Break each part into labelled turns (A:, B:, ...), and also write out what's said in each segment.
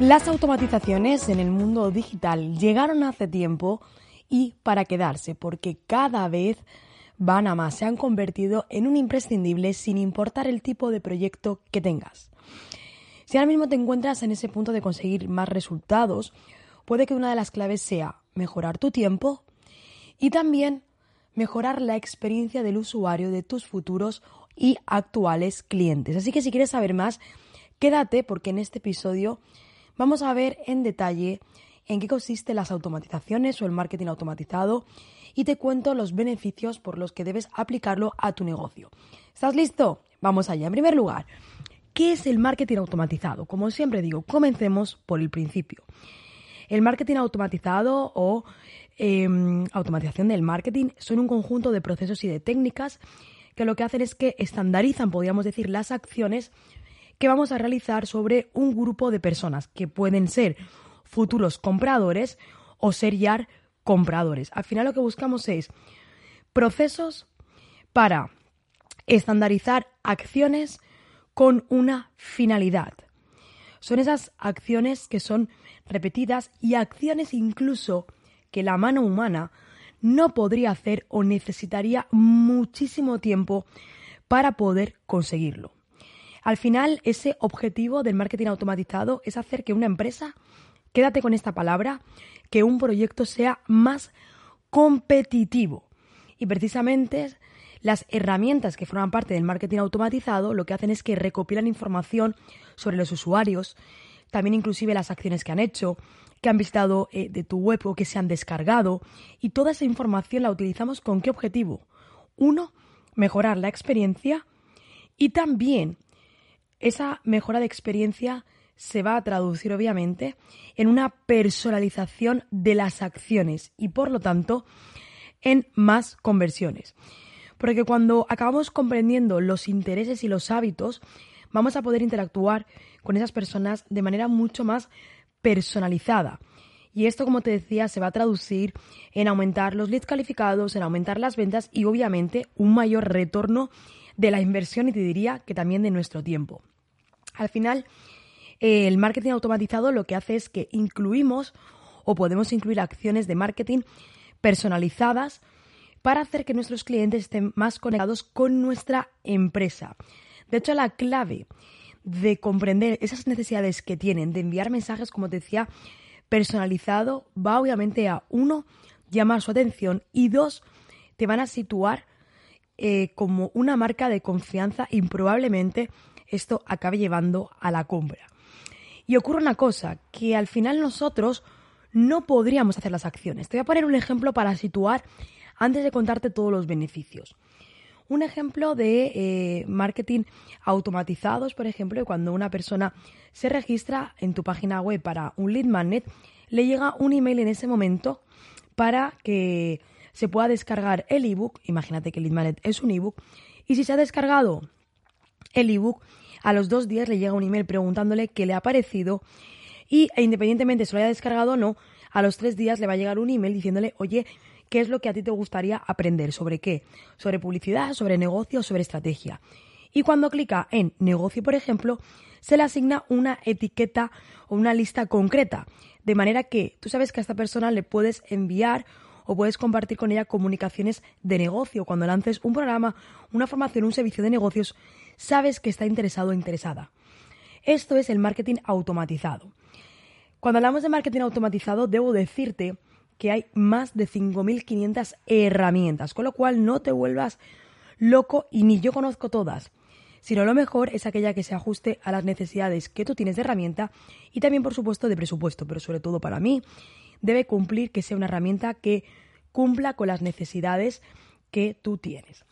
A: Las automatizaciones en el mundo digital llegaron hace tiempo y para quedarse, porque cada vez van a más, se han convertido en un imprescindible sin importar el tipo de proyecto que tengas. Si ahora mismo te encuentras en ese punto de conseguir más resultados, puede que una de las claves sea mejorar tu tiempo y también mejorar la experiencia del usuario de tus futuros y actuales clientes. Así que si quieres saber más, quédate porque en este episodio vamos a ver en detalle en qué consisten las automatizaciones o el marketing automatizado y te cuento los beneficios por los que debes aplicarlo a tu negocio. ¿Estás listo? Vamos allá. En primer lugar, ¿qué es el marketing automatizado? Como siempre digo, comencemos por el principio. El marketing automatizado o em, automatización del marketing son un conjunto de procesos y de técnicas que lo que hacen es que estandarizan, podríamos decir, las acciones que vamos a realizar sobre un grupo de personas que pueden ser futuros compradores o ser ya compradores. Al final lo que buscamos es procesos para estandarizar acciones con una finalidad. Son esas acciones que son repetidas y acciones incluso que la mano humana no podría hacer o necesitaría muchísimo tiempo para poder conseguirlo. Al final, ese objetivo del marketing automatizado es hacer que una empresa, quédate con esta palabra, que un proyecto sea más competitivo. Y precisamente las herramientas que forman parte del marketing automatizado lo que hacen es que recopilan información sobre los usuarios, también inclusive las acciones que han hecho, que han visitado eh, de tu web o que se han descargado. Y toda esa información la utilizamos con qué objetivo? Uno, mejorar la experiencia y también esa mejora de experiencia se va a traducir obviamente en una personalización de las acciones y por lo tanto en más conversiones. Porque cuando acabamos comprendiendo los intereses y los hábitos, vamos a poder interactuar con esas personas de manera mucho más personalizada. Y esto, como te decía, se va a traducir en aumentar los leads calificados, en aumentar las ventas y obviamente un mayor retorno de la inversión y te diría que también de nuestro tiempo. Al final, eh, el marketing automatizado lo que hace es que incluimos o podemos incluir acciones de marketing personalizadas para hacer que nuestros clientes estén más conectados con nuestra empresa. De hecho, la clave de comprender esas necesidades que tienen de enviar mensajes, como te decía, personalizado, va obviamente a uno, llamar su atención y dos, te van a situar eh, como una marca de confianza y probablemente esto acabe llevando a la compra. Y ocurre una cosa, que al final nosotros no podríamos hacer las acciones. Te voy a poner un ejemplo para situar antes de contarte todos los beneficios. Un ejemplo de eh, marketing automatizados, por ejemplo, cuando una persona se registra en tu página web para un lead magnet, le llega un email en ese momento para que se pueda descargar el ebook. Imagínate que el lead magnet es un ebook. Y si se ha descargado el ebook, a los dos días le llega un email preguntándole qué le ha parecido y e independientemente si lo haya descargado o no, a los tres días le va a llegar un email diciéndole, oye, ¿qué es lo que a ti te gustaría aprender? ¿Sobre qué? Sobre publicidad, sobre negocio, sobre estrategia. Y cuando clica en negocio, por ejemplo, se le asigna una etiqueta o una lista concreta, de manera que tú sabes que a esta persona le puedes enviar o puedes compartir con ella comunicaciones de negocio. Cuando lances un programa, una formación, un servicio de negocios, sabes que está interesado o interesada. Esto es el marketing automatizado. Cuando hablamos de marketing automatizado, debo decirte que hay más de 5.500 herramientas, con lo cual no te vuelvas loco y ni yo conozco todas, sino lo mejor es aquella que se ajuste a las necesidades que tú tienes de herramienta y también, por supuesto, de presupuesto, pero sobre todo para mí debe cumplir que sea una herramienta que cumpla con las necesidades que tú tienes.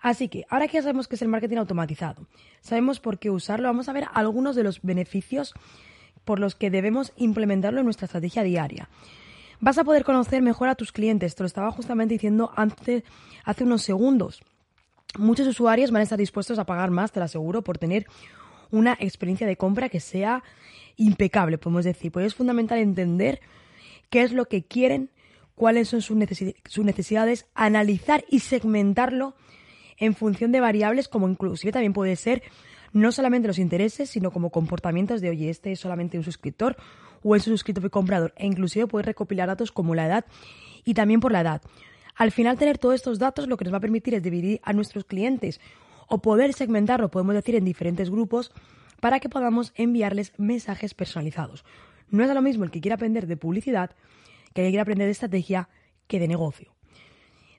A: Así que, ahora que ya sabemos qué es el marketing automatizado, sabemos por qué usarlo, vamos a ver algunos de los beneficios por los que debemos implementarlo en nuestra estrategia diaria. Vas a poder conocer mejor a tus clientes, te lo estaba justamente diciendo antes, hace unos segundos. Muchos usuarios van a estar dispuestos a pagar más, te lo aseguro, por tener una experiencia de compra que sea impecable, podemos decir. Pues es fundamental entender qué es lo que quieren, cuáles son sus, necesidades, analizar y segmentarlo en función de variables como inclusive también puede ser no solamente los intereses, sino como comportamientos de, oye, este es solamente un suscriptor o es un suscriptor comprador. E inclusive puedes recopilar datos como la edad y también por la edad. Al final tener todos estos datos lo que nos va a permitir es dividir a nuestros clientes o poder segmentarlo, podemos decir, en diferentes grupos para que podamos enviarles mensajes personalizados. No es lo mismo el que quiera aprender de publicidad que el que quiera aprender de estrategia que de negocio.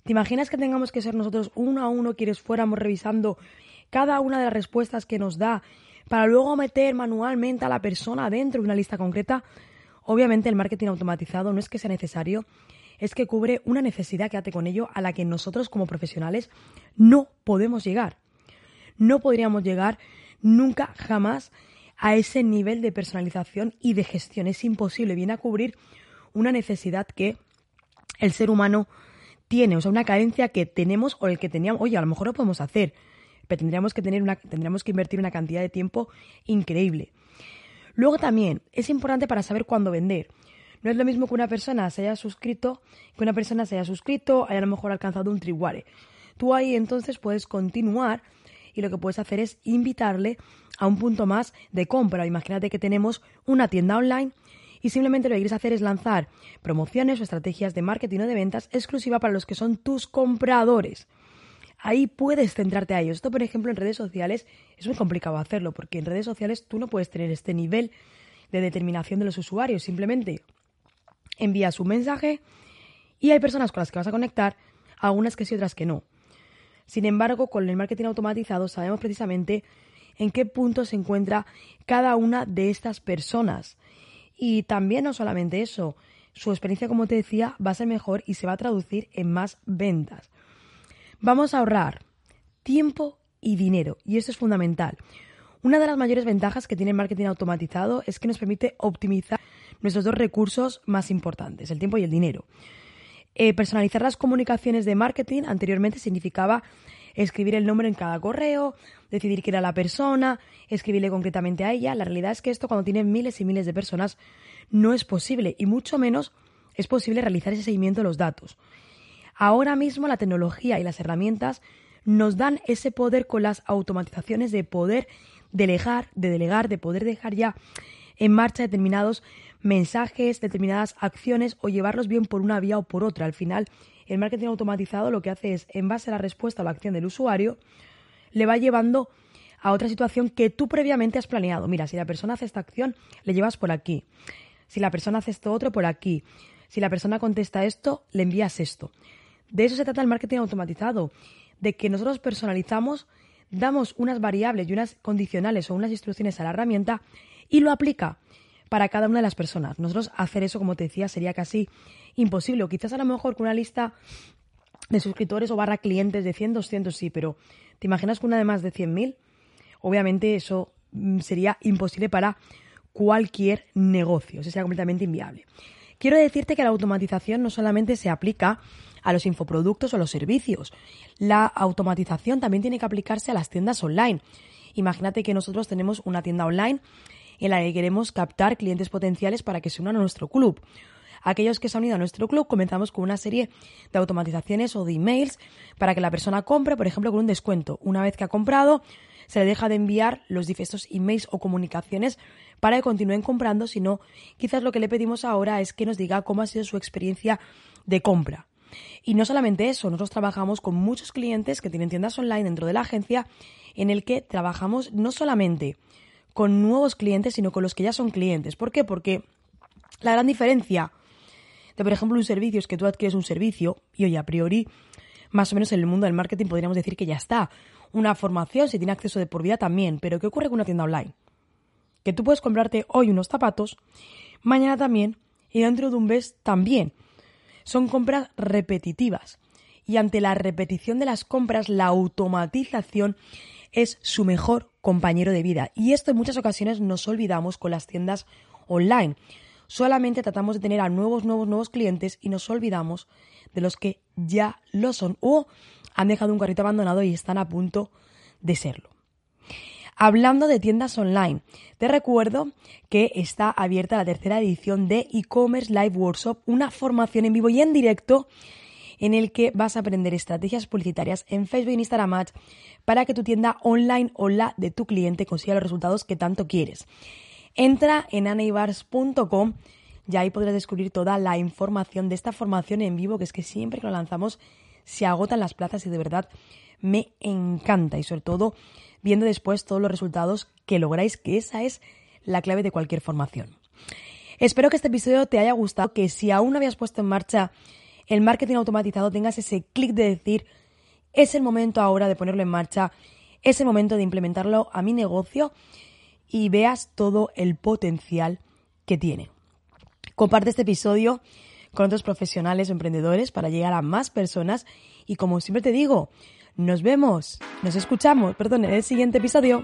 A: ¿Te imaginas que tengamos que ser nosotros uno a uno quienes fuéramos revisando cada una de las respuestas que nos da para luego meter manualmente a la persona dentro de una lista concreta? Obviamente el marketing automatizado no es que sea necesario, es que cubre una necesidad, quédate con ello, a la que nosotros como profesionales no podemos llegar. No podríamos llegar nunca, jamás, a ese nivel de personalización y de gestión. Es imposible, viene a cubrir una necesidad que el ser humano tiene, o sea, una carencia que tenemos o el que teníamos, oye, a lo mejor lo podemos hacer, pero tendríamos que tener una, tendríamos que invertir una cantidad de tiempo increíble. Luego también es importante para saber cuándo vender. No es lo mismo que una persona se haya suscrito, que una persona se haya suscrito, haya a lo mejor alcanzado un triguare. Tú ahí entonces puedes continuar y lo que puedes hacer es invitarle a un punto más de compra. Imagínate que tenemos una tienda online y simplemente lo que quieres hacer es lanzar promociones o estrategias de marketing o de ventas exclusiva para los que son tus compradores. Ahí puedes centrarte a ellos. Esto, por ejemplo, en redes sociales es muy complicado hacerlo porque en redes sociales tú no puedes tener este nivel de determinación de los usuarios. Simplemente envías un mensaje y hay personas con las que vas a conectar, algunas que sí, otras que no. Sin embargo, con el marketing automatizado sabemos precisamente en qué punto se encuentra cada una de estas personas. Y también no solamente eso, su experiencia, como te decía, va a ser mejor y se va a traducir en más ventas. Vamos a ahorrar tiempo y dinero, y eso es fundamental. Una de las mayores ventajas que tiene el marketing automatizado es que nos permite optimizar nuestros dos recursos más importantes, el tiempo y el dinero. Eh, personalizar las comunicaciones de marketing anteriormente significaba escribir el nombre en cada correo, decidir quién era la persona, escribirle concretamente a ella. La realidad es que esto cuando tiene miles y miles de personas no es posible y mucho menos es posible realizar ese seguimiento de los datos. Ahora mismo la tecnología y las herramientas nos dan ese poder con las automatizaciones de poder delegar, de delegar, de poder dejar ya en marcha determinados mensajes, determinadas acciones o llevarlos bien por una vía o por otra. Al final, el marketing automatizado lo que hace es, en base a la respuesta o la acción del usuario, le va llevando a otra situación que tú previamente has planeado. Mira, si la persona hace esta acción, le llevas por aquí. Si la persona hace esto otro, por aquí. Si la persona contesta esto, le envías esto. De eso se trata el marketing automatizado, de que nosotros personalizamos, damos unas variables y unas condicionales o unas instrucciones a la herramienta y lo aplica para cada una de las personas. Nosotros hacer eso, como te decía, sería casi imposible. O quizás a lo mejor con una lista de suscriptores o barra clientes de 100, 200 sí, pero ¿te imaginas con una de más de 100.000? Obviamente eso mm, sería imposible para cualquier negocio, eso sería completamente inviable. Quiero decirte que la automatización no solamente se aplica a los infoproductos o los servicios, la automatización también tiene que aplicarse a las tiendas online. Imagínate que nosotros tenemos una tienda online en la que queremos captar clientes potenciales para que se unan a nuestro club. Aquellos que se han unido a nuestro club comenzamos con una serie de automatizaciones o de emails para que la persona compre, por ejemplo, con un descuento. Una vez que ha comprado, se le deja de enviar los diversos emails o comunicaciones para que continúen comprando, sino quizás lo que le pedimos ahora es que nos diga cómo ha sido su experiencia de compra. Y no solamente eso, nosotros trabajamos con muchos clientes que tienen tiendas online dentro de la agencia en el que trabajamos no solamente con nuevos clientes, sino con los que ya son clientes. ¿Por qué? Porque la gran diferencia de, por ejemplo, un servicio es que tú adquieres un servicio y, oye, a priori, más o menos en el mundo del marketing podríamos decir que ya está. Una formación, si tiene acceso de por vida también. Pero ¿qué ocurre con una tienda online? Que tú puedes comprarte hoy unos zapatos, mañana también y dentro de un mes también. Son compras repetitivas. Y ante la repetición de las compras, la automatización es su mejor compañero de vida. Y esto en muchas ocasiones nos olvidamos con las tiendas online. Solamente tratamos de tener a nuevos, nuevos, nuevos clientes y nos olvidamos de los que ya lo son o han dejado un carrito abandonado y están a punto de serlo. Hablando de tiendas online, te recuerdo que está abierta la tercera edición de e-commerce live workshop, una formación en vivo y en directo en el que vas a aprender estrategias publicitarias en Facebook e Instagram para que tu tienda online o la de tu cliente consiga los resultados que tanto quieres. Entra en aneibars.com y ahí podrás descubrir toda la información de esta formación en vivo, que es que siempre que lo lanzamos se agotan las plazas y de verdad me encanta y sobre todo viendo después todos los resultados que lográis, que esa es la clave de cualquier formación. Espero que este episodio te haya gustado, que si aún no habías puesto en marcha el marketing automatizado tengas ese clic de decir, es el momento ahora de ponerlo en marcha, es el momento de implementarlo a mi negocio y veas todo el potencial que tiene. Comparte este episodio con otros profesionales o emprendedores para llegar a más personas y como siempre te digo, nos vemos, nos escuchamos, perdón, en el siguiente episodio.